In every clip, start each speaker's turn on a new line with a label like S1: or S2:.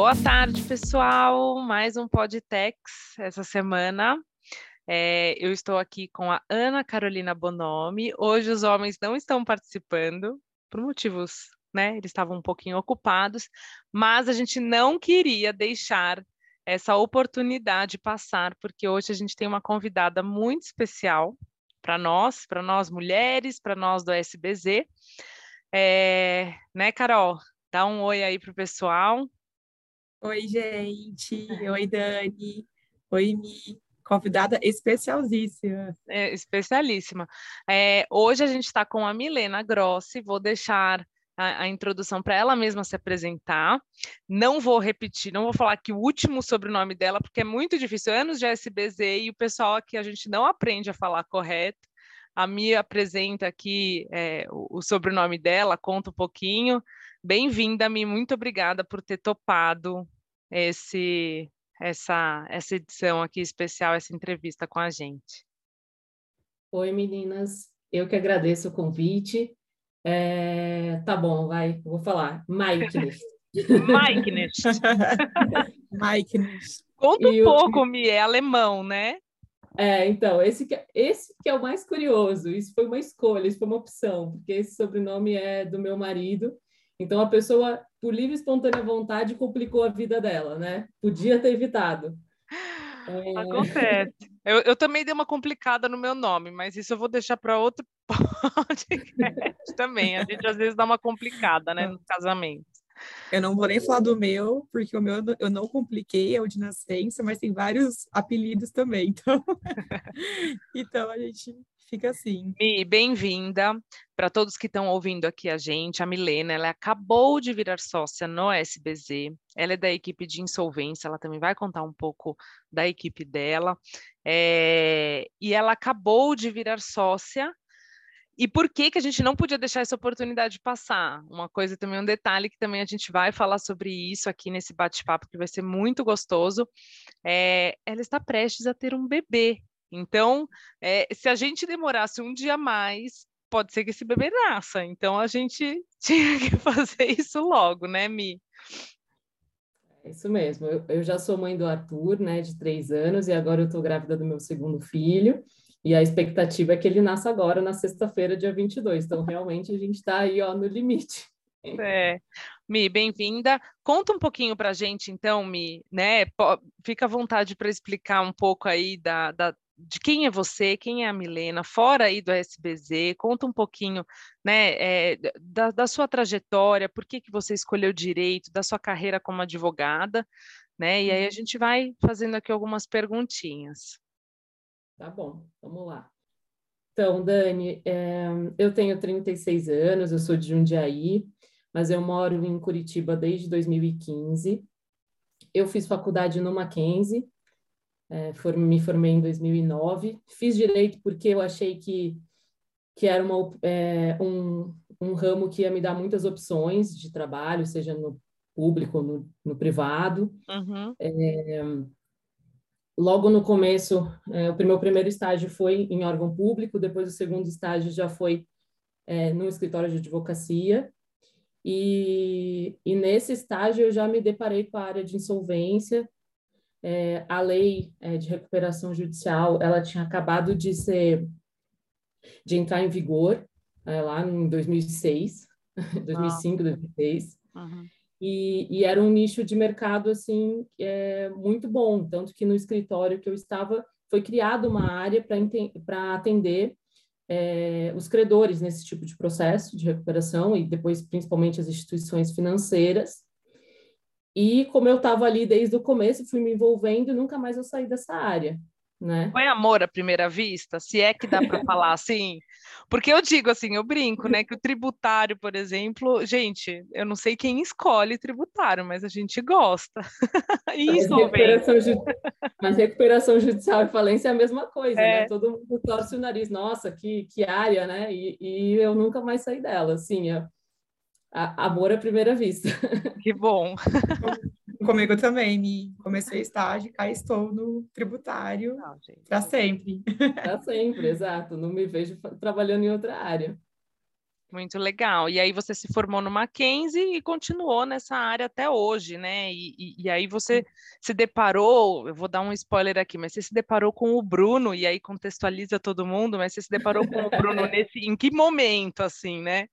S1: Boa tarde, pessoal. Mais um Podtex essa semana. É, eu estou aqui com a Ana Carolina Bonomi. Hoje os homens não estão participando por motivos, né? Eles estavam um pouquinho ocupados, mas a gente não queria deixar essa oportunidade passar, porque hoje a gente tem uma convidada muito especial para nós, para nós mulheres, para nós do SBZ. É, né, Carol? Dá um oi aí para o pessoal.
S2: Oi, gente. Oi, Dani. Oi, Mi. Convidada especialíssima.
S1: É, especialíssima. É, hoje a gente está com a Milena Grossi. Vou deixar a, a introdução para ela mesma se apresentar. Não vou repetir, não vou falar aqui o último sobrenome dela, porque é muito difícil. Anos de SBZ e o pessoal aqui a gente não aprende a falar correto. A Mi apresenta aqui é, o, o sobrenome dela, conta um pouquinho. Bem-vinda, Mi, muito obrigada por ter topado esse, essa, essa edição aqui especial, essa entrevista com a gente.
S3: Oi, meninas, eu que agradeço o convite. É, tá bom, vai, vou falar. Mikenes.
S1: Mikenes.
S2: Mikenes.
S1: Conta um e pouco, Mi, é alemão, né?
S3: É, então, esse que, é, esse que é o mais curioso. Isso foi uma escolha, isso foi uma opção, porque esse sobrenome é do meu marido então, a pessoa, por livre e espontânea vontade, complicou a vida dela, né? Podia ter evitado.
S1: É... Acontece. Eu, eu, também dei uma complicada no meu nome, mas isso eu vou deixar para outro podcast também. A gente às vezes dá uma complicada, né, no casamento.
S2: Eu não vou nem falar do meu, porque o meu eu não compliquei, é o de nascença, mas tem vários apelidos também, então, então a gente fica assim.
S1: Mi, bem-vinda. Para todos que estão ouvindo aqui a gente, a Milena, ela acabou de virar sócia no SBZ. Ela é da equipe de insolvência, ela também vai contar um pouco da equipe dela. É... E ela acabou de virar sócia e por que, que a gente não podia deixar essa oportunidade passar? Uma coisa também, um detalhe que também a gente vai falar sobre isso aqui nesse bate-papo, que vai ser muito gostoso. É, ela está prestes a ter um bebê. Então, é, se a gente demorasse um dia mais, pode ser que esse bebê nasça. Então, a gente tinha que fazer isso logo, né, Mi?
S3: É isso mesmo. Eu, eu já sou mãe do Arthur, né, de três anos, e agora eu estou grávida do meu segundo filho. E a expectativa é que ele nasça agora, na sexta-feira, dia 22. Então, realmente, a gente está aí, ó, no limite.
S1: É. Mi, bem-vinda. Conta um pouquinho para a gente, então, Mi, né? Fica à vontade para explicar um pouco aí da, da, de quem é você, quem é a Milena, fora aí do SBZ, conta um pouquinho né, é, da, da, sua trajetória, por que, que você escolheu direito, da sua carreira como advogada, né? E aí a uhum. gente vai fazendo aqui algumas perguntinhas.
S3: Tá bom, vamos lá. Então, Dani, é, eu tenho 36 anos, eu sou de Jundiaí, mas eu moro em Curitiba desde 2015. Eu fiz faculdade no Mackenzie, é, for, me formei em 2009. Fiz direito porque eu achei que, que era uma, é, um, um ramo que ia me dar muitas opções de trabalho, seja no público, no, no privado. Uhum. É, logo no começo, é, o meu primeiro estágio foi em órgão público, depois o segundo estágio já foi é, no escritório de advocacia. E, e nesse estágio eu já me deparei com a área de insolvência, é, a lei é, de recuperação judicial ela tinha acabado de ser de entrar em vigor é, lá em 2006 2005 2006 uhum. e, e, era um nicho de mercado assim é, muito bom tanto que no escritório que eu estava foi criada uma área para atender é, os credores nesse tipo de processo de recuperação e depois principalmente as instituições financeiras e como eu estava ali desde o começo, fui me envolvendo e nunca mais eu saí dessa área. Né?
S1: Foi amor à primeira vista, se é que dá para falar assim, porque eu digo assim, eu brinco, né, que o tributário, por exemplo, gente, eu não sei quem escolhe tributário, mas a gente gosta.
S3: Isso, mas recuperação, ju... mas recuperação judicial e falência é a mesma coisa, né? é. né? Todo mundo torce o nariz, nossa, que, que área, né? E, e eu nunca mais saí dela, assim, eu amor à primeira vista.
S1: Que bom.
S2: Comigo também, me comecei estágio, cá estou no tributário para sempre.
S3: Para sempre, exato. Não me vejo trabalhando em outra área.
S1: Muito legal. E aí você se formou no Mackenzie e continuou nessa área até hoje, né? E, e, e, aí você se deparou, eu vou dar um spoiler aqui, mas você se deparou com o Bruno, e aí contextualiza todo mundo, mas você se deparou com o Bruno nesse, em que momento, assim, né?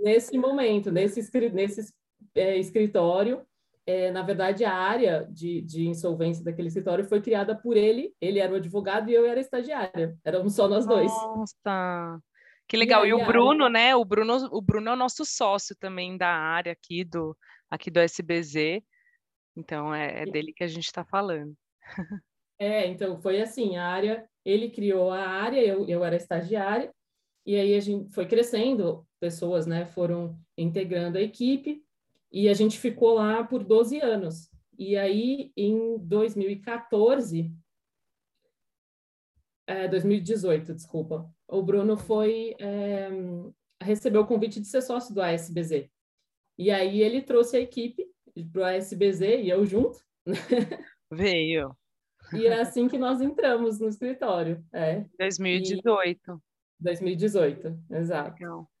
S3: Nesse momento, nesse, nesse é, escritório, é, na verdade, a área de, de insolvência daquele escritório foi criada por ele, ele era o advogado e eu era estagiária, éramos só nós dois.
S1: Nossa! Que legal. E, e o Bruno, né? O Bruno, o Bruno é o nosso sócio também da área aqui do, aqui do SBZ. Então é, é dele que a gente está falando.
S3: É, então foi assim, a área, ele criou a área, eu, eu era estagiária, e aí a gente foi crescendo, pessoas, né, foram integrando a equipe, e a gente ficou lá por 12 anos. E aí, em 2014, é, 2018, desculpa, o Bruno foi é, recebeu o convite de ser sócio do ASBZ. E aí ele trouxe a equipe para o ASBZ e eu junto.
S1: Veio.
S3: E é assim que nós entramos no escritório. É.
S1: 2018.
S3: E... 2018, exato. Legal.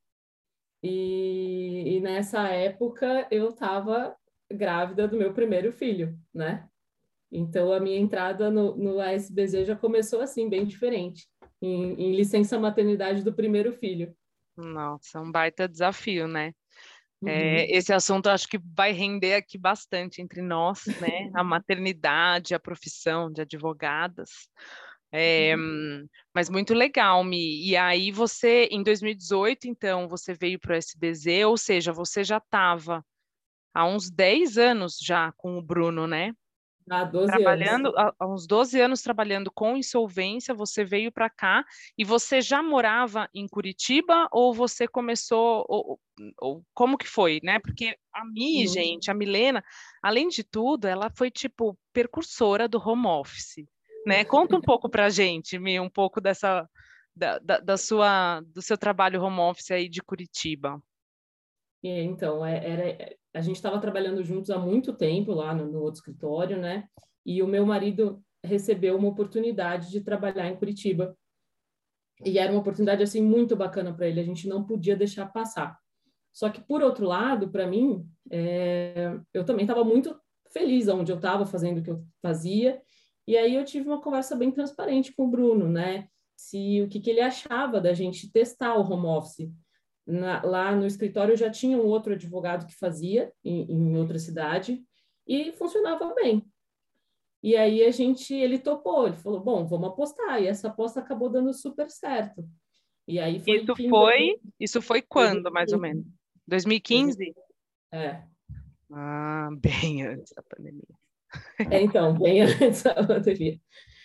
S3: E, e nessa época eu estava grávida do meu primeiro filho, né? Então a minha entrada no, no ASBZ já começou assim, bem diferente em, em licença maternidade do primeiro filho.
S1: Nossa, um baita desafio, né? É, uhum. É, esse assunto acho que vai render aqui bastante entre nós, né? A maternidade, a profissão de advogadas. É, uhum. Mas muito legal, Mi. E aí você, em 2018, então, você veio para o SBZ, ou seja, você já estava há uns 10 anos já com o Bruno, né?
S3: Há 12
S1: trabalhando,
S3: anos.
S1: Há uns 12 anos trabalhando com insolvência, você veio para cá e você já morava em Curitiba ou você começou, ou, ou como que foi, né? Porque a Mi, uhum. gente, a Milena, além de tudo, ela foi tipo percursora do home office, né? Conta um pouco para a gente, Mi, um pouco dessa, da, da, da, sua, do seu trabalho home office aí de Curitiba.
S3: É, então, é, era, a gente estava trabalhando juntos há muito tempo lá no, no, outro escritório, né? E o meu marido recebeu uma oportunidade de trabalhar em Curitiba. E era uma oportunidade assim muito bacana para ele, a gente não podia deixar passar. Só que por outro lado, para mim, é, eu também estava muito feliz onde eu estava fazendo o que eu fazia. E aí eu tive uma conversa bem transparente com o Bruno, né? Se o que, que ele achava da gente testar o home office na, lá no escritório já tinha um outro advogado que fazia em, em, outra cidade e funcionava bem. E aí a gente, ele topou, ele falou, bom, vamos apostar. E essa aposta acabou dando super certo. E aí
S1: foi isso foi, isso foi quando, mais ou menos? 2015?
S3: É.
S1: Ah, bem antes da pandemia.
S3: É, então, bem antes da pandemia.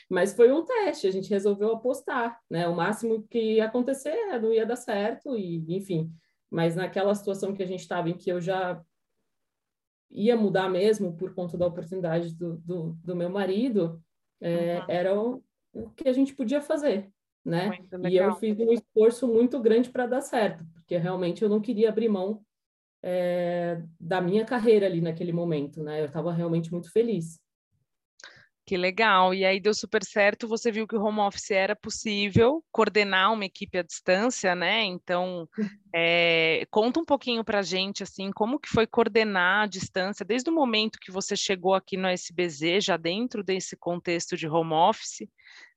S3: Mas foi um teste, a gente resolveu apostar, né? O máximo que ia acontecer não ia dar certo, e enfim. Mas naquela situação que a gente estava, em que eu já ia mudar mesmo por conta da oportunidade do, do, do meu marido, é, uhum. era o, o, que a gente podia fazer, né? E eu fiz um esforço muito grande para dar certo, porque realmente eu não queria abrir mão é, da minha carreira ali naquele momento, né? Eu estava realmente muito feliz.
S1: Que legal. E aí deu super certo. Você viu que o home office era possível coordenar uma equipe à distância, né? Então, é, conta um pouquinho para gente, assim, como que foi coordenar a distância desde o momento que você chegou aqui no SBZ, já dentro desse contexto de home office,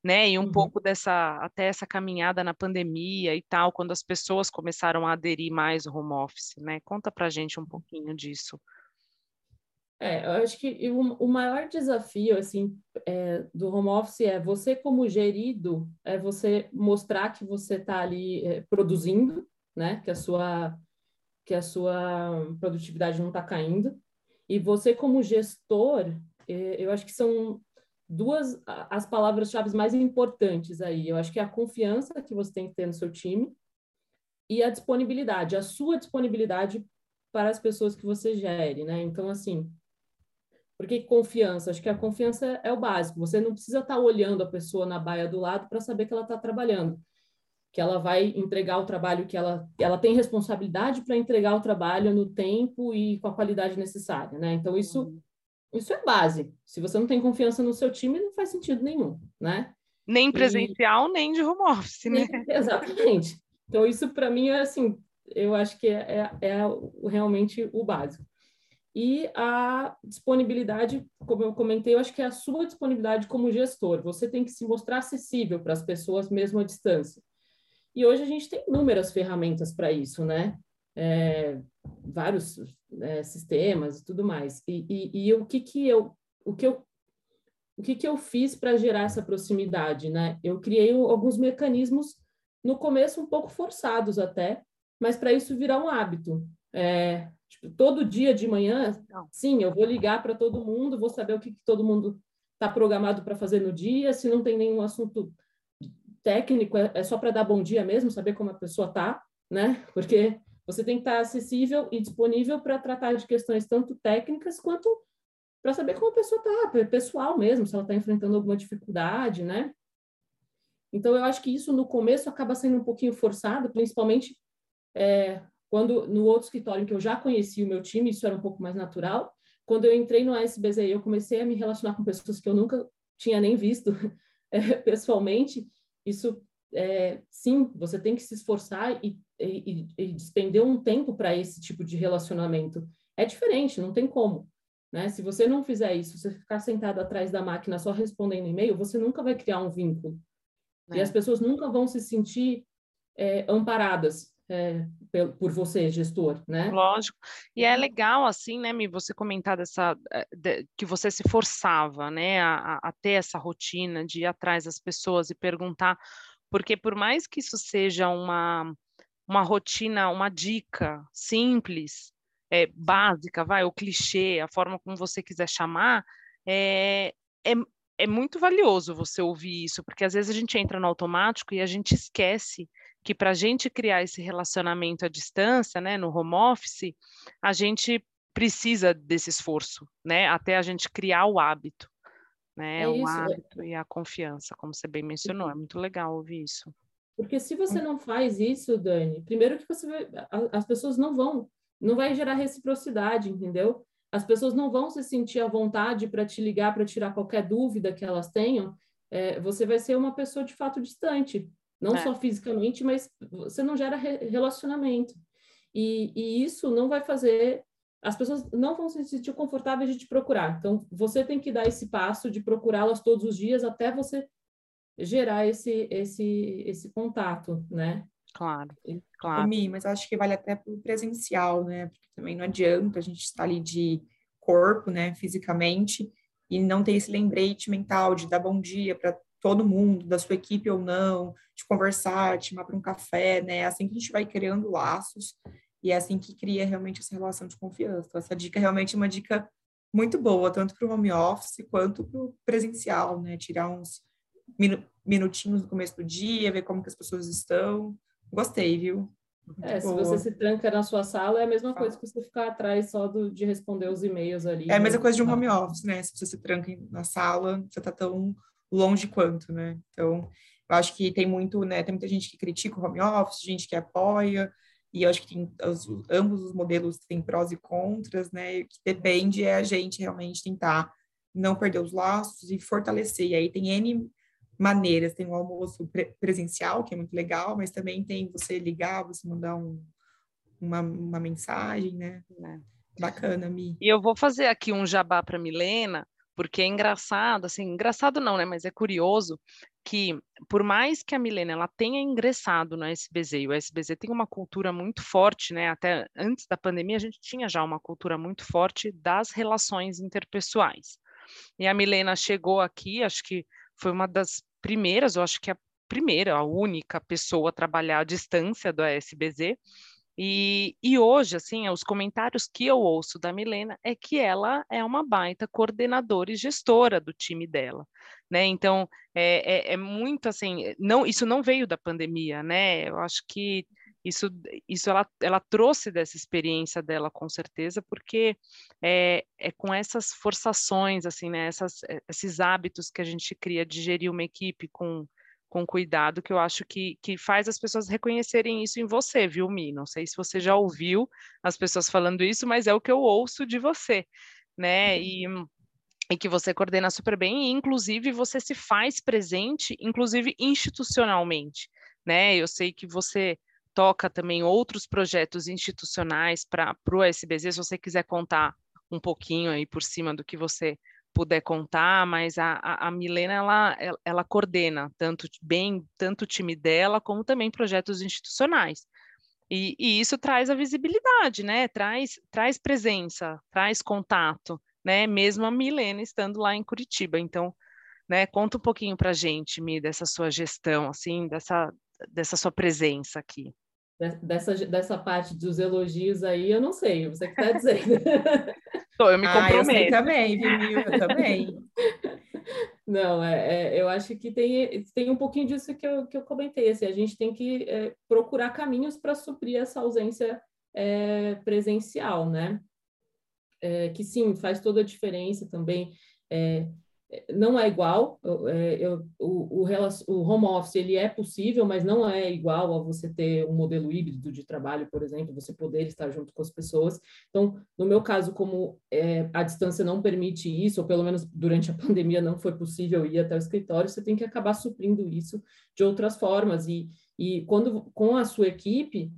S1: né? E um uhum. pouco dessa, até essa caminhada na pandemia e tal, quando as pessoas começaram a aderir mais ao home office, né? Conta para a gente um pouquinho disso.
S3: É, eu acho que o, o maior desafio assim é, do home office é você como gerido é você mostrar que você está ali é, produzindo, né? Que a sua que a sua produtividade não está caindo e você como gestor, é, eu acho que são duas as palavras-chave mais importantes aí. Eu acho que é a confiança que você tem que ter no seu time e a disponibilidade, a sua disponibilidade para as pessoas que você gere, né? Então, assim, por que confiança? Acho que a confiança é o básico. Você não precisa estar olhando a pessoa na baia do lado para saber que ela está trabalhando, que ela vai entregar o trabalho que ela, ela tem responsabilidade para entregar o trabalho no tempo e com a qualidade necessária, né? Então isso uhum. Isso é base. Se você não tem confiança no seu time, não faz sentido nenhum, né?
S1: Nem presencial, e... nem de home office, né?
S3: Exatamente. Então isso para mim é assim, eu acho que é, é, é realmente o básico. E a disponibilidade, como eu comentei, eu acho que é a sua disponibilidade como gestor. Você tem que se mostrar acessível para as pessoas mesmo à distância. E hoje a gente tem inúmeras ferramentas para isso, né? É, vários é, sistemas e tudo mais. E, e, e, o que que eu, o que eu, o que que eu fiz para gerar essa proximidade, né? Eu criei alguns mecanismos no começo um pouco forçados até, mas para isso virar um hábito. É, tipo, todo dia de manhã, sim, eu vou ligar para todo mundo, vou saber o que, que todo mundo está programado para fazer no dia, se não tem nenhum assunto técnico, é, é só para dar bom dia mesmo, saber como a pessoa está, né? Porque você tem que estar acessível e disponível para tratar de questões tanto técnicas quanto para saber como a pessoa está, pessoal mesmo, se ela está enfrentando alguma dificuldade, né? Então, eu acho que isso no começo acaba sendo um pouquinho forçado, principalmente é, quando no outro escritório que eu já conheci o meu time, isso era um pouco mais natural. Quando eu entrei no ASBZ, eu comecei a me relacionar com pessoas que eu nunca tinha nem visto é, pessoalmente. Isso, é, sim, você tem que se esforçar e, e, e despender um tempo para esse tipo de relacionamento. É diferente, não tem como. Né? Se você não fizer isso, você ficar sentado atrás da máquina só respondendo e-mail, você nunca vai criar um vínculo. É. E as pessoas nunca vão se sentir é, amparadas é, por você, gestor, né?
S1: Lógico. E é legal, assim, né, Mi, você comentar dessa, eh, de, que você se forçava, né, a, a, ter essa rotina de ir atrás das pessoas e perguntar, porque por mais que isso seja uma, uma rotina, uma dica simples, é, básica, vai, o clichê, a forma como você quiser chamar, é, é, é muito valioso você ouvir isso, porque às vezes a gente entra no automático e a gente esquece que para a gente criar esse relacionamento à distância, né, no home office, a gente precisa desse esforço, né, até a gente criar o hábito, né, é o isso, é hábito e a confiança, como você bem mencionou, é muito legal ouvir isso.
S3: Porque se você não faz isso, Dani, primeiro que você vai, as pessoas não vão, não vai gerar reciprocidade, entendeu? As pessoas não vão se sentir à vontade para te ligar, para tirar qualquer dúvida que elas tenham. É, você vai ser uma pessoa de fato distante, não é. só fisicamente, mas você não gera relacionamento. E, e, isso não vai fazer. As pessoas não vão se sentir confortáveis de te procurar. Então, você tem que dar esse passo de procurá-las todos os dias até você gerar esse, esse, esse contato, né?
S1: Claro, claro.
S2: Mi, mas acho que vale até para o presencial, né? Porque também não adianta a gente estar ali de corpo, né, fisicamente, e não ter esse lembrete mental de dar bom dia para todo mundo, da sua equipe ou não, de conversar, de chamar para um café, né? É assim que a gente vai criando laços e é assim que cria realmente essa relação de confiança. Então, essa dica realmente é uma dica muito boa, tanto para o home office quanto para o presencial, né? Tirar uns minutinhos no começo do dia, ver como que as pessoas estão. Gostei, viu?
S3: É, se você se tranca na sua sala, é a mesma coisa que você ficar atrás só do, de responder os e-mails ali.
S2: É a mesma coisa de um home office, né? Se você se tranca na sala, você tá tão longe quanto, né? Então, eu acho que tem muito, né? Tem muita gente que critica o home office, gente que apoia, e eu acho que tem, os, ambos os modelos têm prós e contras, né? E o que depende é a gente realmente tentar não perder os laços e fortalecer. E aí tem N maneiras, tem o almoço pre presencial, que é muito legal, mas também tem você ligar, você mandar um, uma, uma mensagem, né? É. Bacana, Mi.
S1: E eu vou fazer aqui um jabá para Milena, porque é engraçado, assim, engraçado não, né, mas é curioso que por mais que a Milena ela tenha ingressado no SBZ, e o SBZ tem uma cultura muito forte, né, até antes da pandemia a gente tinha já uma cultura muito forte das relações interpessoais. E a Milena chegou aqui, acho que foi uma das primeiras, eu acho que a primeira, a única pessoa a trabalhar à distância do SBZ, e, e hoje, assim, os comentários que eu ouço da Milena é que ela é uma baita coordenadora e gestora do time dela, né? Então, é, é, é muito assim, não, isso não veio da pandemia, né? Eu acho que isso, isso ela, ela trouxe dessa experiência dela com certeza, porque é, é com essas forçações, assim, né? Essas, esses hábitos que a gente cria de gerir uma equipe com com cuidado, que eu acho que, que faz as pessoas reconhecerem isso em você, viu, Mi? Não sei se você já ouviu as pessoas falando isso, mas é o que eu ouço de você, né? E, e que você coordena super bem, e inclusive você se faz presente, inclusive institucionalmente, né? Eu sei que você toca também outros projetos institucionais para o SBZ, se você quiser contar um pouquinho aí por cima do que você puder contar, mas a, a, Milena, ela, ela, coordena tanto bem, tanto o time dela, como também projetos institucionais. E, e, isso traz a visibilidade, né? Traz, traz presença, traz contato, né? Mesmo a Milena estando lá em Curitiba. Então, né? Conta um pouquinho para gente, Mi, dessa sua gestão, assim, dessa, dessa sua presença aqui.
S3: Dessa, dessa parte dos elogios aí, eu não sei, você que está dizendo.
S1: eu me comprometo. Ah, eu
S2: também, viu? Eu também.
S3: Não, é, é, eu acho que tem, tem um pouquinho disso que eu, que eu comentei. Assim, a gente tem que é, procurar caminhos para suprir essa ausência é, presencial, né? É, que sim, faz toda a diferença também. É, não é igual, é, eu, o, o, o, home office ele é possível, mas não é igual a você ter um modelo híbrido de trabalho, por exemplo, você poder estar junto com as pessoas. Então, no meu caso, como é, a distância não permite isso, ou pelo menos durante a pandemia não foi possível ir até o escritório, você tem que acabar suprindo isso de outras formas. E, e quando com a sua equipe,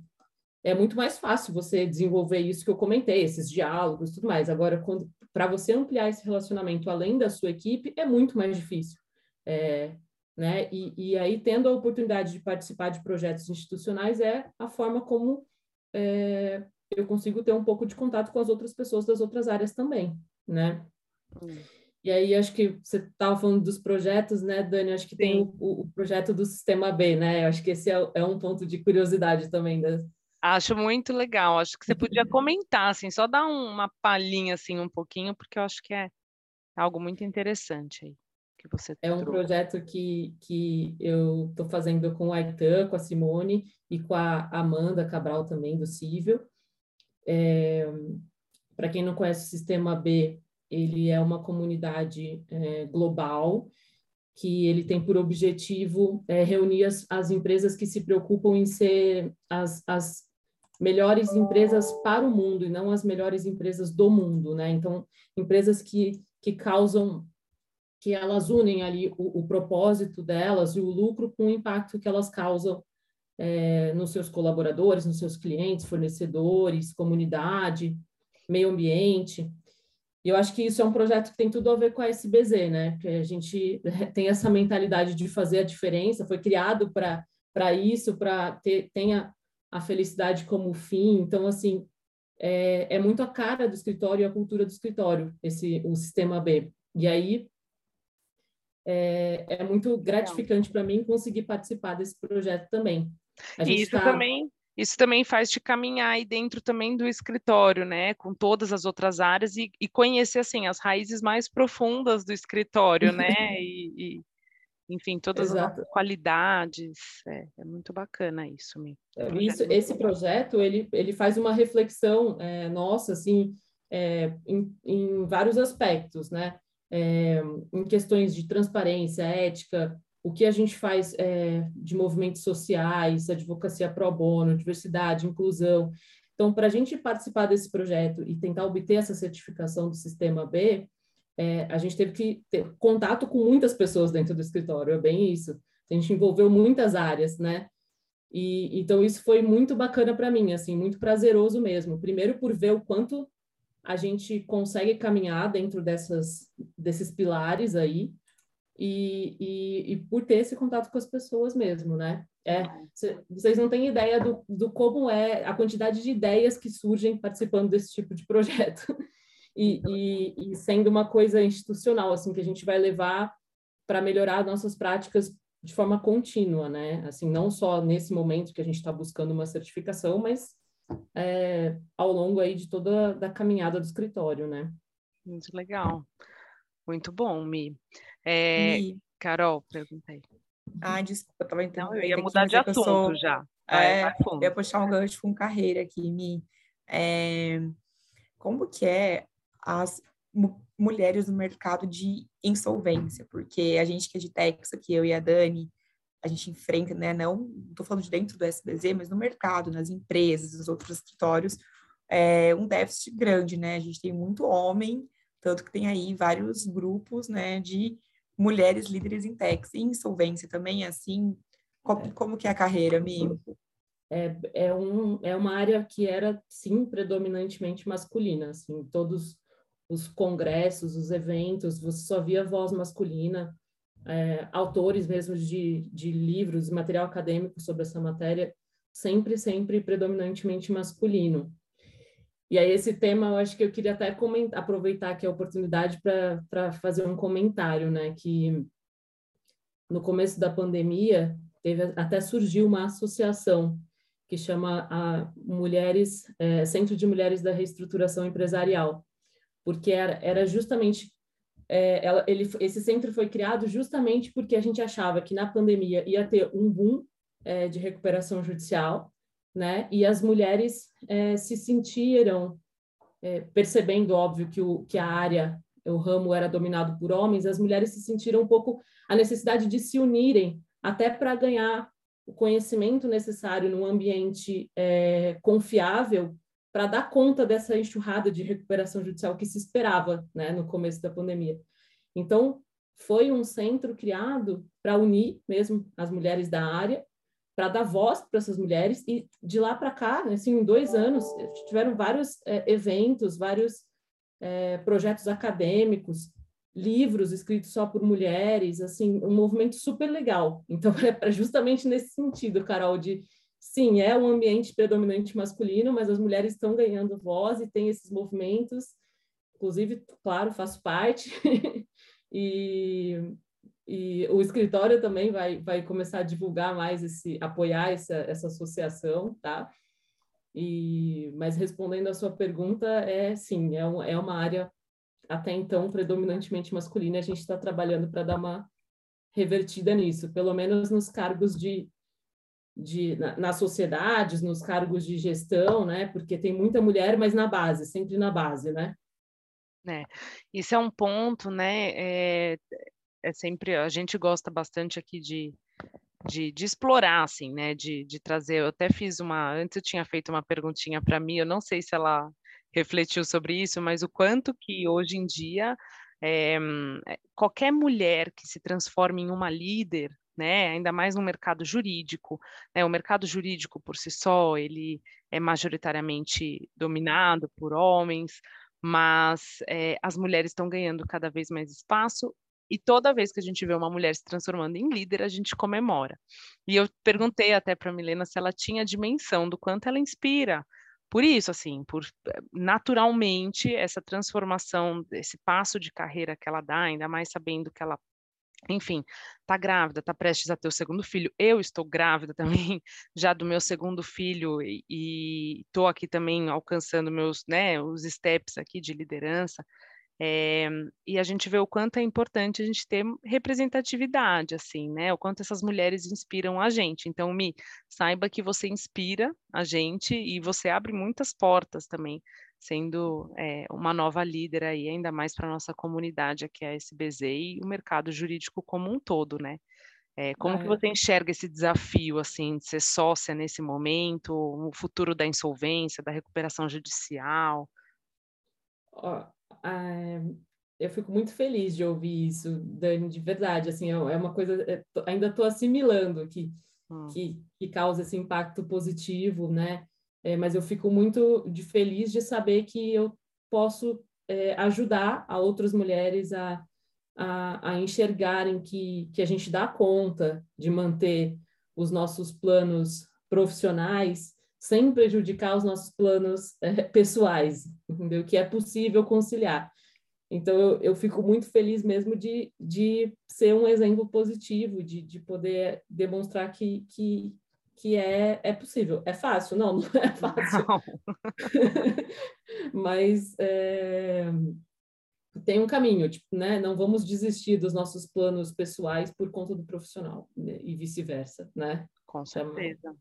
S3: é muito mais fácil você desenvolver isso que eu comentei, esses diálogos e tudo mais. Agora, para você ampliar esse relacionamento além da sua equipe, é muito mais difícil. É, né? E, e, aí, tendo a oportunidade de participar de projetos institucionais, é a forma como é, eu consigo ter um pouco de contato com as outras pessoas das outras áreas também, né? Hum. E aí, acho que você estava falando dos projetos, né, Dani? Acho que Sim. tem o, o, projeto do Sistema B, né? Acho que esse é, é um ponto de curiosidade também das,
S1: Acho muito legal. Acho que você podia comentar, assim, só dar uma palhinha, assim, um pouquinho, porque eu acho que é algo muito interessante aí que você
S3: É um trouxe. projeto que, que eu estou fazendo com a Aitan, com a Simone e com a Amanda Cabral também, do Cível. É, Para quem não conhece o Sistema B, ele é uma comunidade é, global que ele tem por objetivo é, reunir as, as empresas que se preocupam em ser as, as melhores empresas para o mundo e não as melhores empresas do mundo, né? Então, empresas que, que causam, que elas unem ali o, o propósito delas e o lucro com o impacto que elas causam é, nos seus colaboradores, nos seus clientes, fornecedores, comunidade, meio ambiente. E eu acho que isso é um projeto que tem tudo a ver com a SBZ, né? Porque a gente tem essa mentalidade de fazer a diferença, foi criado para isso, para ter tenha a felicidade como fim. Então, assim, é, é muito a cara do escritório e a cultura do escritório, esse o sistema B. E aí é, é muito gratificante para mim conseguir participar desse projeto também.
S1: isso tá... também isso também faz te caminhar aí dentro também do escritório, né, com todas as outras áreas e, e conhecer assim as raízes mais profundas do escritório, né, e, e enfim, todas Exato. as qualidades. É, é, muito bacana isso, Mi.
S3: É, isso, esse projeto, ele, ele faz uma reflexão é, nossa, assim, é, em, em, vários aspectos, né? É, em questões de transparência, ética, o que a gente faz é, de movimentos sociais, advocacia pro bono, diversidade, inclusão. Então, para a gente participar desse projeto e tentar obter essa certificação do Sistema B, é, a gente teve que ter contato com muitas pessoas dentro do escritório, é bem isso. A gente envolveu muitas áreas, né? E então isso foi muito bacana para mim, assim, muito prazeroso mesmo. Primeiro por ver o quanto a gente consegue caminhar dentro dessas desses pilares aí e, e, e por ter esse contato com as pessoas mesmo, né? É, vocês não têm ideia do, do como é a quantidade de ideias que surgem participando desse tipo de projeto e, e, e sendo uma coisa institucional, assim, que a gente vai levar para melhorar nossas práticas de forma contínua, né? Assim, não só nesse momento que a gente está buscando uma certificação, mas é, ao longo aí de toda da caminhada do escritório, né?
S1: Muito legal. Muito bom, Mi. É, Mi. Carol, perguntei.
S2: Ah, desculpa, eu entendendo. Não,
S1: eu ia mudar de assunto sou... já.
S2: É, eu ia puxar um gancho com carreira aqui, Mi. É, como que é as mulheres no mercado de insolvência, porque a gente que é de Texas, aqui eu e a Dani, a gente enfrenta, né, não estou falando de dentro do SBZ, mas no mercado, nas empresas, nos outros escritórios, é um déficit grande, né? A gente tem muito homem, tanto que tem aí vários grupos, né, de mulheres líderes em Texas. E insolvência também, assim, como, como que é a carreira, Mi?
S3: é, é, um, é uma área que era, sim, predominantemente masculina, assim, todos os congressos, os eventos, você só via voz masculina, é, autores mesmo de, de livros, material acadêmico sobre essa matéria, sempre, sempre predominantemente masculino. E aí esse tema, eu acho que eu queria até comentar, aproveitar aqui a oportunidade para fazer um comentário, né, que no começo da pandemia, teve, até surgiu uma associação que chama a Mulheres, é, Centro de Mulheres da Reestruturação Empresarial, porque era, era justamente é, ela, ele, esse centro foi criado justamente porque a gente achava que na pandemia ia ter um boom é, de recuperação judicial, né? E as mulheres é, se sentiram é, percebendo, óbvio, que, o, que a área, o ramo era dominado por homens, as mulheres se sentiram um pouco a necessidade de se unirem até para ganhar o conhecimento necessário num ambiente é, confiável para dar conta dessa enxurrada de recuperação judicial que se esperava né, no começo da pandemia. Então, foi um centro criado para unir mesmo as mulheres da área, para dar voz para essas mulheres, e de lá para cá, né, assim, em dois anos, tiveram vários é, eventos, vários é, projetos acadêmicos, livros escritos só por mulheres, assim, um movimento super legal. Então, é justamente nesse sentido, Carol, de sim, é um ambiente predominante masculino, mas as mulheres estão ganhando voz e tem esses movimentos. Inclusive, claro, faço parte. e, e o escritório também vai, vai começar a divulgar mais esse, apoiar essa, essa associação, tá? E, mas respondendo a sua pergunta, é sim, é, um, é uma área até então predominantemente masculina. A gente está trabalhando para dar uma revertida nisso, pelo menos nos cargos de de, na, nas sociedades, nos cargos de gestão, né? Porque tem muita mulher, mas na base, sempre na base, né?
S1: É, isso é um ponto, né? É, é sempre a gente gosta bastante aqui de, de, de, explorar, assim, né? De, de trazer. Eu até fiz uma. Antes eu tinha feito uma perguntinha para mim, eu não sei se ela refletiu sobre isso, mas o quanto que hoje em dia é, qualquer mulher que se transforme em uma líder, né? Ainda mais no mercado jurídico, né? O mercado jurídico por si só ele é majoritariamente dominado por homens, mas é, as mulheres estão ganhando cada vez mais espaço e toda vez que a gente vê uma mulher se transformando em líder, a gente comemora. E eu perguntei até para a Milena se ela tinha dimensão do quanto ela inspira. Por isso, assim, por naturalmente essa transformação, esse passo de carreira que ela dá, ainda mais sabendo que ela enfim, tá grávida, tá prestes a ter o segundo filho. Eu estou grávida também, já do meu segundo filho e estou aqui também alcançando meus, né, os steps aqui de liderança. É, e a gente vê o quanto é importante a gente ter representatividade, assim, né? O quanto essas mulheres inspiram a gente. Então, Mi, saiba que você inspira a gente e você abre muitas portas também sendo é, uma nova líder aí, ainda mais para a nossa comunidade aqui, a SBZ, e o mercado jurídico como um todo, né? É, como que é. você enxerga esse desafio, assim, de ser sócia nesse momento, o futuro da insolvência, da recuperação judicial?
S3: Oh, eu fico muito feliz de ouvir isso, Dani, de verdade, assim, é uma coisa, ainda estou assimilando que, hum. que, que causa esse impacto positivo, né? É, mas eu fico muito de feliz de saber que eu posso é, ajudar a outras mulheres a, a, a, enxergarem que, que a gente dá conta de manter os nossos planos profissionais sem prejudicar os nossos planos é, pessoais, entendeu? Que é possível conciliar. Então, eu, eu fico muito feliz mesmo de, de ser um exemplo positivo, de, de poder demonstrar que, que, que é, é possível. É fácil? Não, não é fácil. Não. Mas é, tem um caminho, tipo, né? Não vamos desistir dos nossos planos pessoais por conta do profissional né? e vice-versa, né?
S1: Com então, certeza.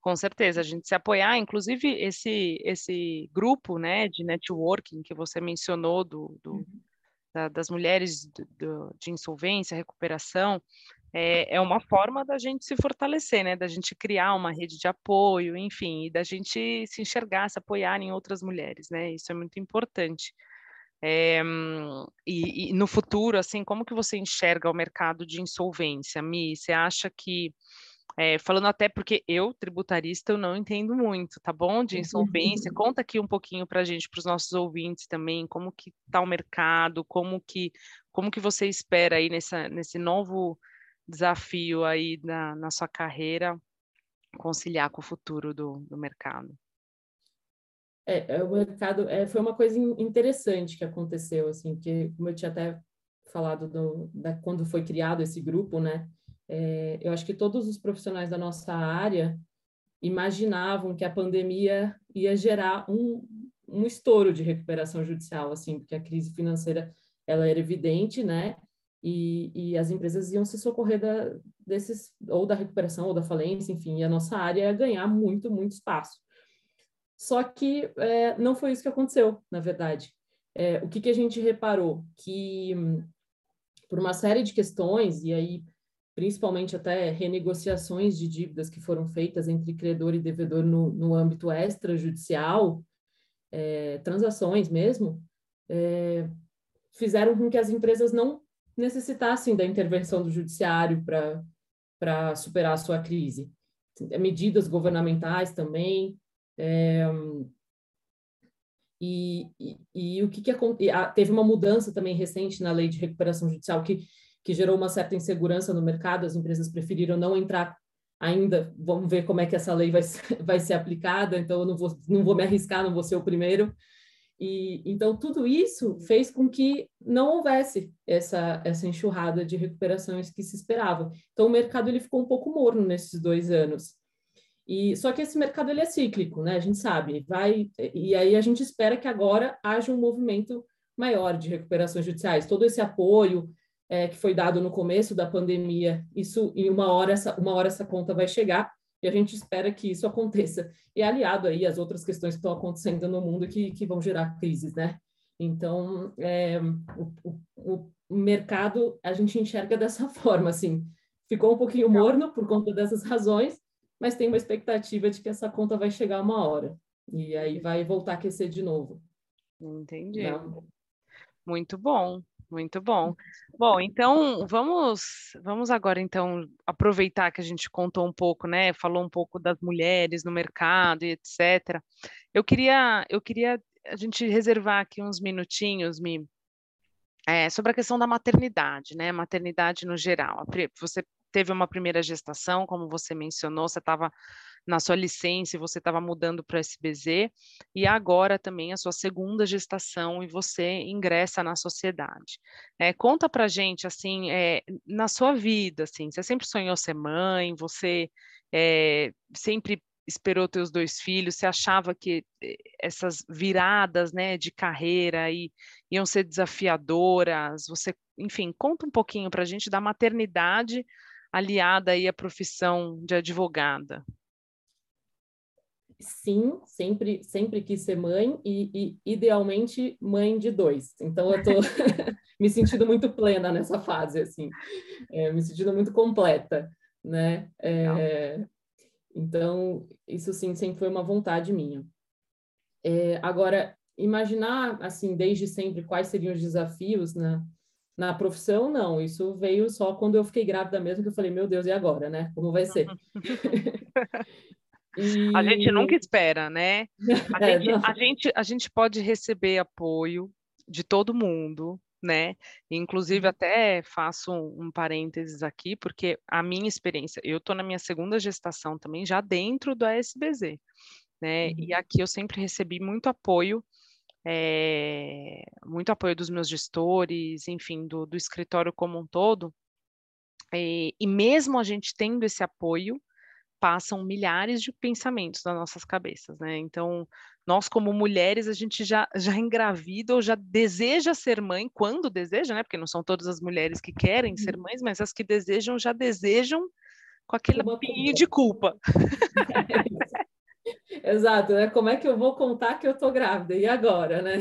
S1: Com certeza, a gente se apoiar, inclusive esse esse grupo, né, de networking que você mencionou do, do uhum. da, das mulheres do, do, de insolvência, recuperação, é, é uma forma da gente se fortalecer, né? Da gente criar uma rede de apoio, enfim, e da gente se enxergar, se apoiar em outras mulheres, né? Isso é muito importante. É, e, e, no futuro, assim, como que você enxerga o mercado de insolvência, Mi? Você acha que É, falando até porque eu, tributarista, eu não entendo muito, tá bom? De insolvência. Conta aqui um pouquinho para a gente, para os nossos ouvintes também, como que está o mercado, como que, como que você espera aí nessa, nesse novo desafio aí na, na sua carreira conciliar com o futuro do, do mercado.
S3: É, é, o mercado é, foi uma coisa interessante que aconteceu, assim, que como eu tinha até falado do, da, quando foi criado esse grupo, né? É, eu acho que todos os profissionais da nossa área imaginavam que a pandemia ia gerar um, um estouro de recuperação judicial, assim, porque a crise financeira ela era evidente, né? E, e as empresas iam se socorrer da, desses, ou da recuperação ou da falência, enfim, e a nossa área ia ganhar muito, muito espaço. Só que é, não foi isso que aconteceu, na verdade. É, o que, que a gente reparou? Que por uma série de questões, e aí principalmente até renegociações de dívidas que foram feitas entre credor e devedor no, no âmbito extrajudicial, é, transações mesmo, é, fizeram com que as empresas não necessitassem da intervenção do judiciário para superar a sua crise. Medidas governamentais também, é, e, e, e, o que, que teve uma mudança também recente na lei de recuperação judicial que, que gerou uma certa insegurança no mercado, as empresas preferiram não entrar ainda, vamos ver como é que essa lei vai, vai ser aplicada, então eu não vou, não vou me arriscar, não vou ser o primeiro. E, então, tudo isso fez com que não houvesse essa, essa enxurrada de recuperações que se esperava. Então, o mercado ele ficou um pouco morno nesses dois anos. E só que esse mercado ele é cíclico, né? A gente sabe, vai e aí a gente espera que agora haja um movimento maior de recuperações judiciais. Todo esse apoio é, que foi dado no começo da pandemia, isso em uma hora essa uma hora essa conta vai chegar e a gente espera que isso aconteça. E aliado aí às outras questões que estão acontecendo no mundo que, que vão gerar crises, né? Então, é, o, o, o mercado a gente enxerga dessa forma, assim, ficou um pouquinho morno por conta dessas razões, mas tem uma expectativa de que essa conta vai chegar uma hora e aí vai voltar a aquecer de novo.
S1: Entendi. Não. Muito bom, muito bom. Bom, então vamos vamos agora então aproveitar que a gente contou um pouco, né? Falou um pouco das mulheres no mercado e etc. Eu queria eu queria a gente reservar aqui uns minutinhos, me é, sobre a questão da maternidade, né? Maternidade no geral. Você teve uma primeira gestação, como você mencionou, você estava na sua licença e você estava mudando para o SBZ, e agora também a sua segunda gestação e você ingressa na sociedade. É, conta para gente, assim, é, na sua vida, assim, você sempre sonhou ser mãe, você é, sempre esperou teus dois filhos, você achava que eh, essas viradas, né, de carreira iam ser desafiadoras, você, enfim, conta um pouquinho para a gente da maternidade aliada aí à profissão de advogada?
S3: Sim, sempre, sempre quis ser mãe e, e idealmente mãe de dois. Então eu tô me sentindo muito plena nessa fase, assim, é, me sentindo muito completa, né? É, então isso sim sempre foi uma vontade minha. É, agora imaginar assim desde sempre quais seriam os desafios, né? Na profissão, não. Isso veio só quando eu fiquei grávida mesmo, que eu falei, meu Deus, e agora, né? Como vai ser?
S1: e... A gente nunca espera, né? A, é, gente, a, gente, a gente pode receber apoio de todo mundo, né? Inclusive, uhum. até faço um, um parênteses aqui, porque a minha experiência, eu estou na minha segunda gestação também, já dentro do ASBZ, né? Uhum. E aqui eu sempre recebi muito apoio é, muito apoio dos meus gestores, enfim, do, do escritório como um todo. E, e, mesmo a gente tendo esse apoio, passam milhares de pensamentos nas nossas cabeças, né? Então, nós como mulheres, a gente já, já engravida ou já deseja ser mãe, quando deseja, né? Porque não são todas as mulheres que querem ser uhum. mães, mas as que desejam, já desejam com aquele pinho de culpa.
S3: Exato, né? Como é que eu vou contar que eu tô grávida? E agora, né?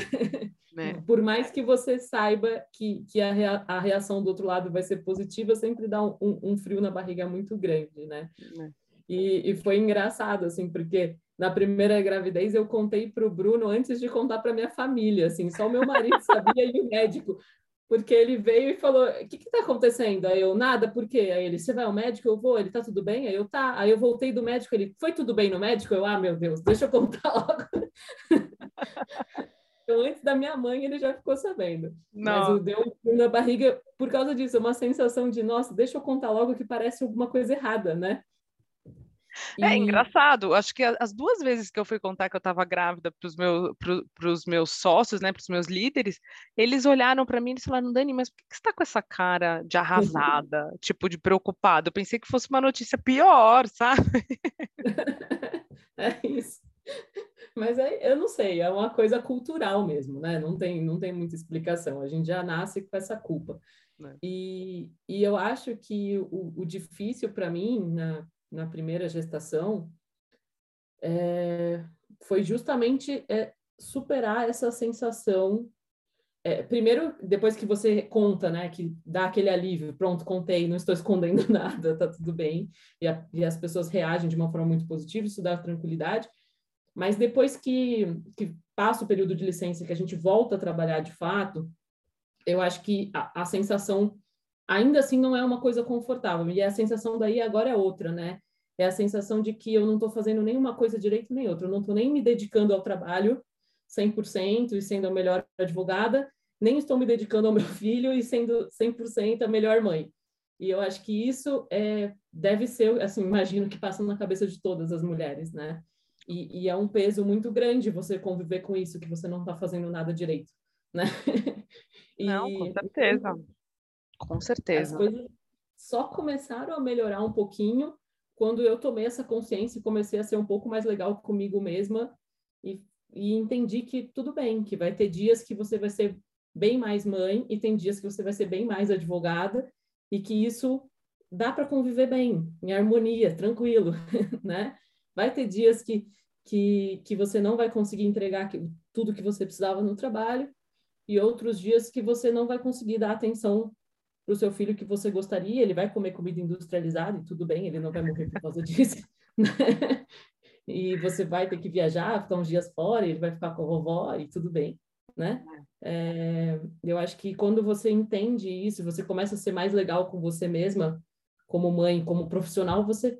S3: É. Por mais que você saiba que, que a, rea, a reação do outro lado vai ser positiva, sempre dá um, um frio na barriga muito grande, né? É. E, e, foi engraçado, assim, porque na primeira gravidez eu contei para o Bruno antes de contar para minha família, assim, só o meu marido sabia e o médico porque ele veio e falou: O que está acontecendo? Aí eu, nada, por quê? Aí ele, você vai ao médico? Eu vou, ele tá tudo bem? Aí eu, tá. Aí eu voltei do médico, ele, foi tudo bem no médico? Eu, ah, meu Deus, deixa eu contar logo. então, antes da minha mãe, ele já ficou sabendo. Não. Mas deu um na barriga por causa disso, uma sensação de, nossa, deixa eu contar logo que parece alguma coisa errada, né?
S1: É engraçado, acho que as duas vezes que eu fui contar que eu estava grávida para os meu, meus sócios, né, para os meus líderes, eles olharam para mim e falaram, Dani, mas por que você está com essa cara de arrasada, tipo de preocupado? Eu pensei que fosse uma notícia pior, sabe?
S3: é isso. Mas é, eu não sei, é uma coisa cultural mesmo, né? Não tem, não tem muita explicação. A gente já nasce com essa culpa. É. E, e eu acho que o, o difícil para mim, na, na primeira gestação é, foi justamente é, superar essa sensação. É, primeiro, depois que você conta, né, que dá aquele alívio, pronto, contei, não estou escondendo nada, tá tudo bem, e, a, e as pessoas reagem de uma forma muito positiva, isso dá tranquilidade. Mas depois que, que passa o período de licença, que a gente volta a trabalhar de fato, eu acho que a, a sensação ainda assim não é uma coisa confortável. E a sensação daí agora é outra, né? É a sensação de que eu não estou fazendo nenhuma coisa direito nem outra. Eu não estou nem me dedicando ao trabalho 100% e sendo a melhor advogada, nem estou me dedicando ao meu filho e sendo 100% a melhor mãe. E eu acho que isso é, deve ser, assim, imagino que passa na cabeça de todas as mulheres, né? E, e é um peso muito grande você conviver com isso, que você não está fazendo nada direito, né?
S1: e, não, com certeza. Com certeza.
S3: As coisas só começaram a melhorar um pouquinho quando eu tomei essa consciência e comecei a ser um pouco mais legal comigo mesma e, e entendi que tudo bem, que vai ter dias que você vai ser bem mais mãe e tem dias que você vai ser bem mais advogada e que isso dá para conviver bem, em harmonia, tranquilo, né? Vai ter dias que, que, que você não vai conseguir entregar tudo que você precisava no trabalho e outros dias que você não vai conseguir dar atenção para o seu filho que você gostaria, ele vai comer comida industrializada e tudo bem, ele não vai morrer por causa disso. Né? e você vai ter que viajar, ficar uns dias fora, ele vai ficar com a vovó e tudo bem, né? É, eu acho que quando você entende isso, você começa a ser mais legal com você mesma, como mãe, como profissional, você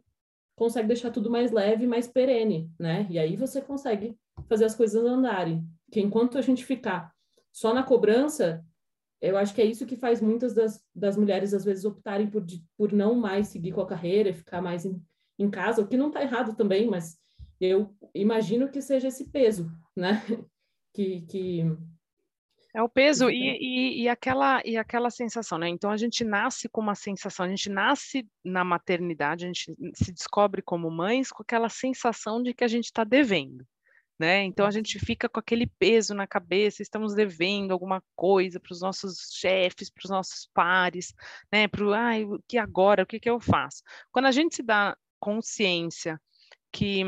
S3: consegue deixar tudo mais leve, mais perene, né? E aí você consegue fazer as coisas andarem. Que enquanto a gente ficar só na cobrança, eu acho que é isso que faz muitas das, das mulheres, às vezes, optarem por, por não mais seguir com a carreira e ficar mais em, em casa, o que não está errado também, mas eu imagino que seja esse peso, né? que, que...
S1: É o peso e, e, e, aquela, e aquela sensação, né? Então a gente nasce com uma sensação, a gente nasce na maternidade, a gente se descobre como mães com aquela sensação de que a gente está devendo né? Então a gente fica com aquele peso na cabeça, estamos devendo alguma coisa para os nossos chefes, para os nossos pares, né? Para o, ai, o que agora, o que, que eu faço? Quando a gente se dá consciência que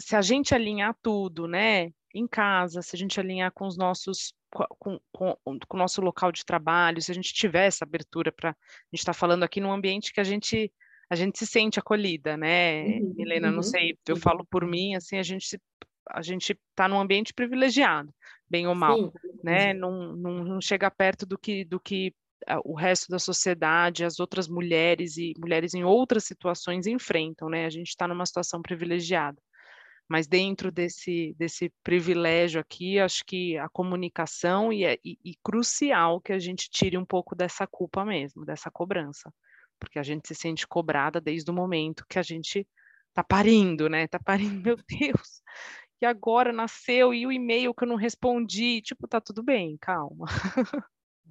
S1: se a gente alinhar tudo, né? Em casa, se a gente alinhar com os nossos com, com, com, o nosso local de trabalho, se a gente tiver essa abertura para a gente está falando aqui num ambiente que a gente a gente se sente acolhida, né, uhum, Helena? Não uhum. sei, eu falo por mim, assim, a gente se a gente está num ambiente privilegiado, bem ou mal, Sim. né? Não, não, não, chega perto do que, do que o resto da sociedade, as outras mulheres e mulheres em outras situações enfrentam, né? A gente está numa situação privilegiada. Mas dentro desse, desse privilégio aqui, acho que a comunicação e, é, e, e crucial que a gente tire um pouco dessa culpa mesmo, dessa cobrança, porque a gente se sente cobrada desde o momento que a gente tá parindo, né? Tá parindo, meu Deus que agora nasceu e o e-mail que eu não respondi, tipo, tá tudo bem, calma.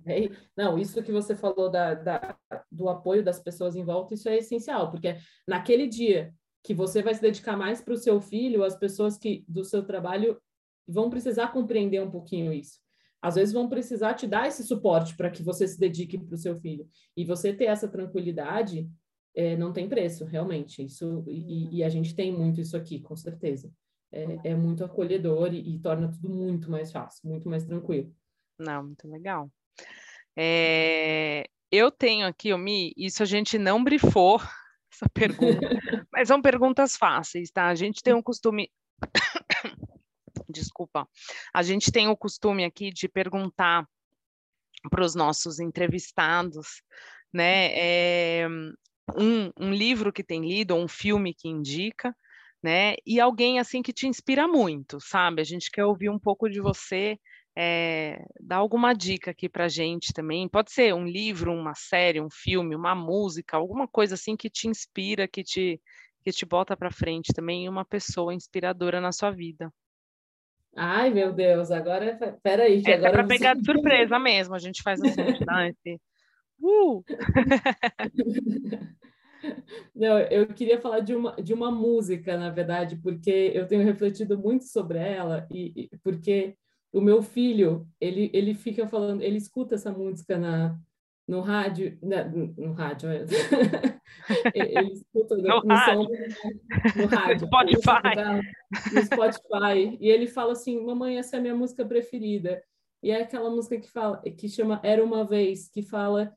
S3: É, não, isso que você falou da, da, do apoio das pessoas em volta, isso é essencial, porque naquele dia que você vai se dedicar mais para o seu filho, as pessoas que do seu trabalho vão precisar compreender um pouquinho isso. Às vezes vão precisar te dar esse suporte para que você se dedique para o seu filho. E você ter essa tranquilidade é, não tem preço, realmente. Isso e, e a gente tem muito isso aqui, com certeza é, é muito acolhedor e, e, torna tudo muito mais fácil, muito mais tranquilo.
S1: Não, muito legal. É, eu tenho aqui, Omi, isso a gente não brifou, essa pergunta, mas são perguntas fáceis, tá? A gente tem um costume. Desculpa. A gente tem o costume aqui de perguntar para os nossos entrevistados, né? É um, um livro que tem lido, ou um filme que indica, né? E alguém assim que te inspira muito, sabe? A gente quer ouvir um pouco de você, é, dar alguma dica aqui para gente também. Pode ser um livro, uma série, um filme, uma música, alguma coisa assim que te inspira, que te que te bota para frente também, uma pessoa inspiradora na sua vida.
S3: Ai, meu Deus, agora, peraí.
S1: Que
S3: Essa
S1: é para pegar de surpresa mesmo, a gente faz assim, esse... Uh!
S3: Não, eu queria falar de uma, de uma música, na verdade, porque eu tenho refletido muito sobre ela, e, e porque o meu filho, ele, ele fica falando, ele escuta essa música na, no rádio, na, no, no rádio, é. ele escuta no, no, no rádio. Som, no rádio,
S1: Spotify.
S3: no Spotify, e ele fala assim, mamãe, essa é a minha música preferida, e é aquela música que fala, que chama Era Uma Vez, que fala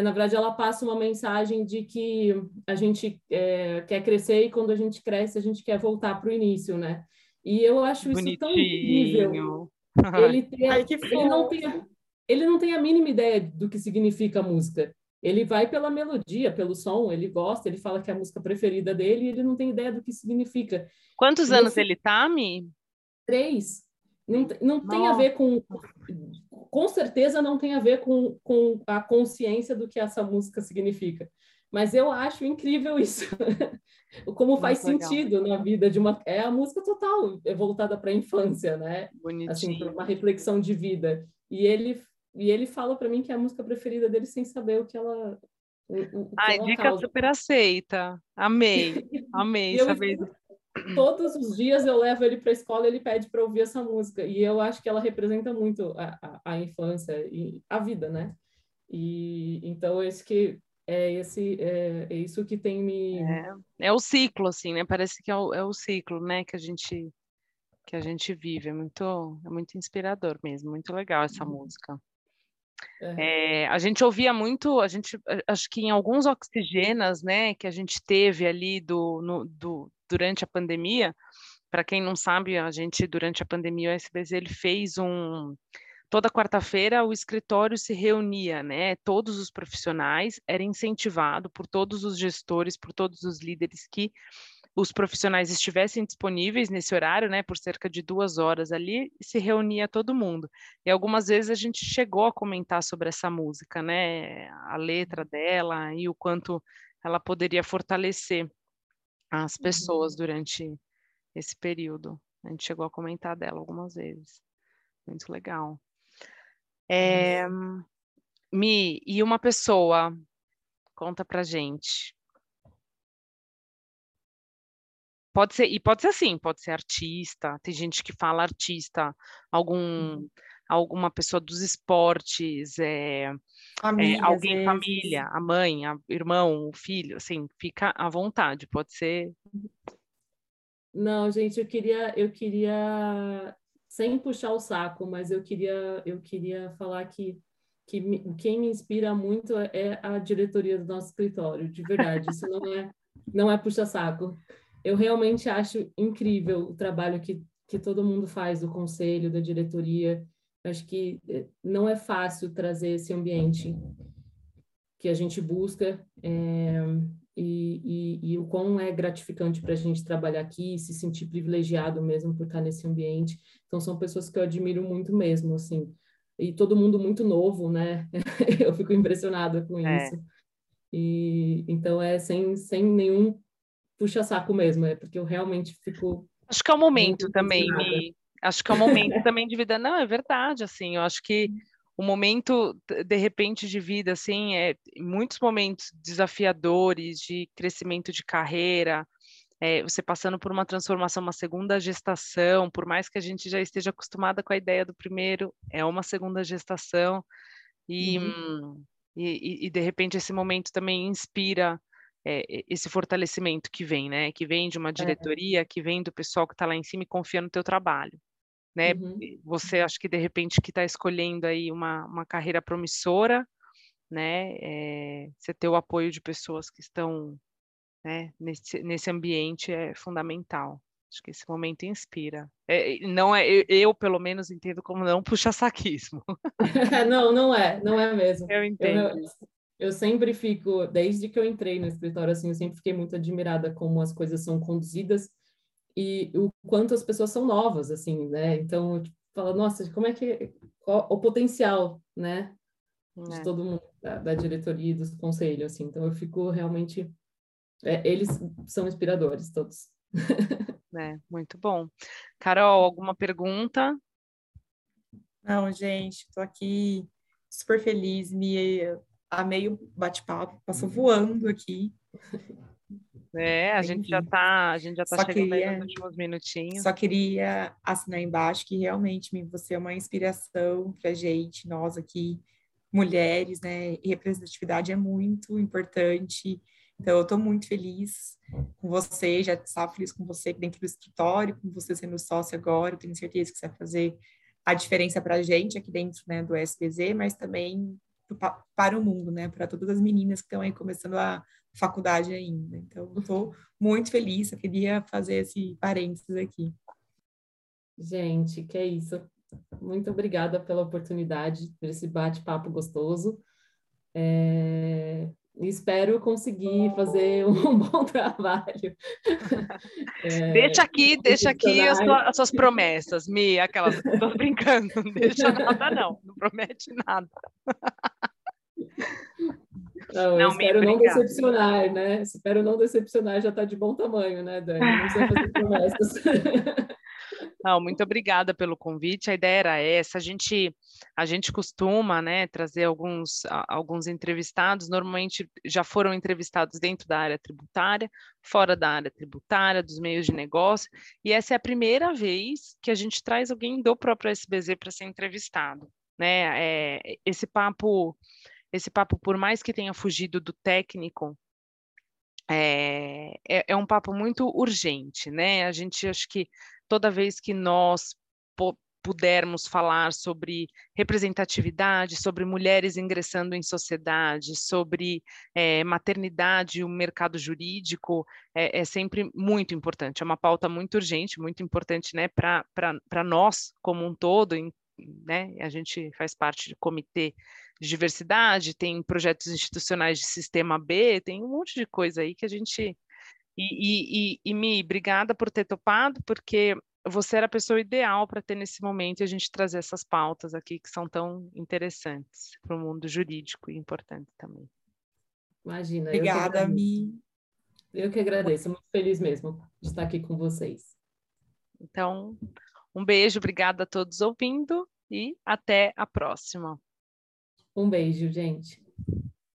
S3: na verdade, ela passa uma mensagem de que a gente é, quer crescer e quando a gente cresce, a gente quer voltar para o início, né? E eu acho isso
S1: Bonitinho.
S3: tão incrível. Ele, tem, Ai, ele, não tem, ele não tem a mínima ideia do que significa a música. Ele vai pela melodia, pelo som, ele gosta, ele fala que é a música preferida dele e ele não tem ideia do que significa.
S1: Quantos e anos ele tá, Mi?
S3: Três. Não, não tem a ver com com certeza não tem a ver com, com a consciência do que essa música significa. Mas eu acho incrível isso. Como faz Muito sentido legal. na vida de uma. É a música total, é voltada para a infância, né?
S1: Bonitinho.
S3: Assim, uma reflexão de vida. E ele, e ele fala para mim que é a música preferida dele sem saber o que ela. O, o
S1: Ai, dica causa. super aceita. Amei, amei saber
S3: todos os dias eu levo ele para a escola e ele pede para ouvir essa música. E eu acho que ela representa muito a, a, a, infância e a vida, né? E então esse que é esse é, é isso que tem me
S1: é, é, o ciclo assim, né? Parece que é o, é o ciclo, né? Que a gente que a gente vive. É muito é muito inspirador mesmo. Muito legal essa uhum. música. É. É, a gente ouvia muito, a gente acho que em alguns oxigenas, né, que a gente teve ali do, no, do durante a pandemia. Para quem não sabe, a gente durante a pandemia o SBZ ele fez um toda quarta-feira o escritório se reunia, né? Todos os profissionais era incentivado por todos os gestores, por todos os líderes que os profissionais estivessem disponíveis nesse horário, né, por cerca de duas horas ali, se reunia todo mundo. E algumas vezes a gente chegou a comentar sobre essa música, né, a letra dela e o quanto ela poderia fortalecer as pessoas uhum. durante esse período. A gente chegou a comentar dela algumas vezes. Muito legal. É, Mi, e uma pessoa, conta pra gente. Pode ser, e pode ser assim, pode ser artista, tem gente que fala artista, algum, uhum. Alguma pessoa dos esportes, é, é, alguém, família, a mãe, a irmão, o filho, assim, fica à vontade, pode ser.
S3: Não, gente, eu queria, eu queria, sem puxar o saco, mas eu queria, eu queria falar que, que me, quem me inspira muito é a diretoria do nosso escritório, de verdade. Isso não é, não é puxa saco. Eu realmente acho incrível o trabalho que, que todo mundo faz, do conselho, da diretoria. Acho que eh, não é fácil trazer esse ambiente que a gente busca é, e, e, e, o quão é gratificante para a gente trabalhar aqui, se sentir privilegiado mesmo por estar nesse ambiente. Então, são pessoas que eu admiro muito mesmo, assim. E todo mundo muito novo, né? eu fico impressionada com é. isso. E, então, é sem, sem nenhum puxa-saco mesmo, é porque eu realmente fico...
S1: Acho que é o momento também, Acho que é um momento também de vida. Não, é verdade, assim, eu acho que o momento, de repente, de vida, assim, é muitos momentos desafiadores de crescimento de carreira, é, você passando por uma transformação, uma segunda gestação, por mais que a gente já esteja acostumada com a ideia do primeiro, é uma segunda gestação, e, uhum. e, e, de repente esse momento também inspira é, esse fortalecimento que vem, né? Que vem de uma diretoria, é. que vem do pessoal que está lá em cima e confia no teu trabalho né? Uhum. Você acha que de repente que está escolhendo aí uma, uma carreira promissora, né? É, você ter o apoio de pessoas que estão né, nesse, nesse ambiente é fundamental. Acho que esse momento inspira. É, não é, eu, eu, pelo menos, entendo como não puxa-saquismo.
S3: não, não é, não é mesmo.
S1: Eu entendo.
S3: Eu, eu, sempre fico, desde que eu entrei no escritório, assim, eu sempre fiquei muito admirada como as coisas são conduzidas e o quanto as pessoas são novas, assim, né? Então, tipo, fala, nossa, como é que qual, o potencial, né? De é. todo mundo, da, da diretoria e dos conselhos, assim. Então, eu fico realmente é, eles são inspiradores todos.
S1: É, muito bom. Carol, alguma pergunta?
S2: Não, gente, estou aqui super feliz, me amei o bate-papo, passou voando aqui.
S1: É, a gente já está, a gente já tá só chegando queria, nos últimos minutinhos.
S2: Só queria assinar embaixo que realmente você é uma inspiração para gente, nós aqui, mulheres, né? E representatividade é muito importante. Então, eu estou muito feliz com você, já estava feliz com você dentro do escritório, com você sendo sócio agora, eu tenho certeza que você vai fazer a diferença para a gente aqui dentro né, do SPZ, mas também para o mundo, né, para todas as meninas que estão aí começando a faculdade ainda. Então, estou muito feliz, eu queria fazer esse parênteses aqui.
S3: Gente, que é isso. Muito obrigada pela oportunidade, por esse bate-papo gostoso. É, espero conseguir fazer um bom trabalho.
S1: É, deixa aqui, deixa aqui as, as, suas promessas, Mi, aquelas, estou brincando, não deixa nada não, não promete nada.
S3: Não, não espero não decepcionar, né? Espero não decepcionar, já está de bom tamanho, né, Dani? Não precisa fazer promessas.
S1: Não, muito obrigada pelo convite. A ideia era essa. A gente, a gente costuma, né, trazer alguns, alguns entrevistados. Normalmente já foram entrevistados dentro da área tributária, fora da área tributária, dos meios de negócio. E essa é a primeira vez que a gente traz alguém do próprio SBZ para ser entrevistado, né? É, esse papo, esse papo, por mais que tenha fugido do técnico, é, é, é, um papo muito urgente, né? A gente acho que toda vez que nós pudermos falar sobre representatividade, sobre mulheres ingressando em sociedade, sobre é, maternidade e o mercado jurídico, é, é, sempre muito importante. É uma pauta muito urgente, muito importante né, para nós como um todo. Em, né, a gente faz parte do comitê de diversidade, tem projetos institucionais de sistema B, tem um monte de coisa aí que a gente e, e, e, e Mi, obrigada por ter topado, porque você era a pessoa ideal para ter nesse momento e a gente trazer essas pautas aqui que são tão interessantes para o mundo jurídico e importante também.
S3: Imagina.
S2: Obrigada,
S3: eu
S2: Mi.
S3: Eu que agradeço, muito feliz mesmo de estar aqui com vocês.
S1: Então, um beijo, obrigada a todos ouvindo e até a próxima.
S3: Um beijo, gente.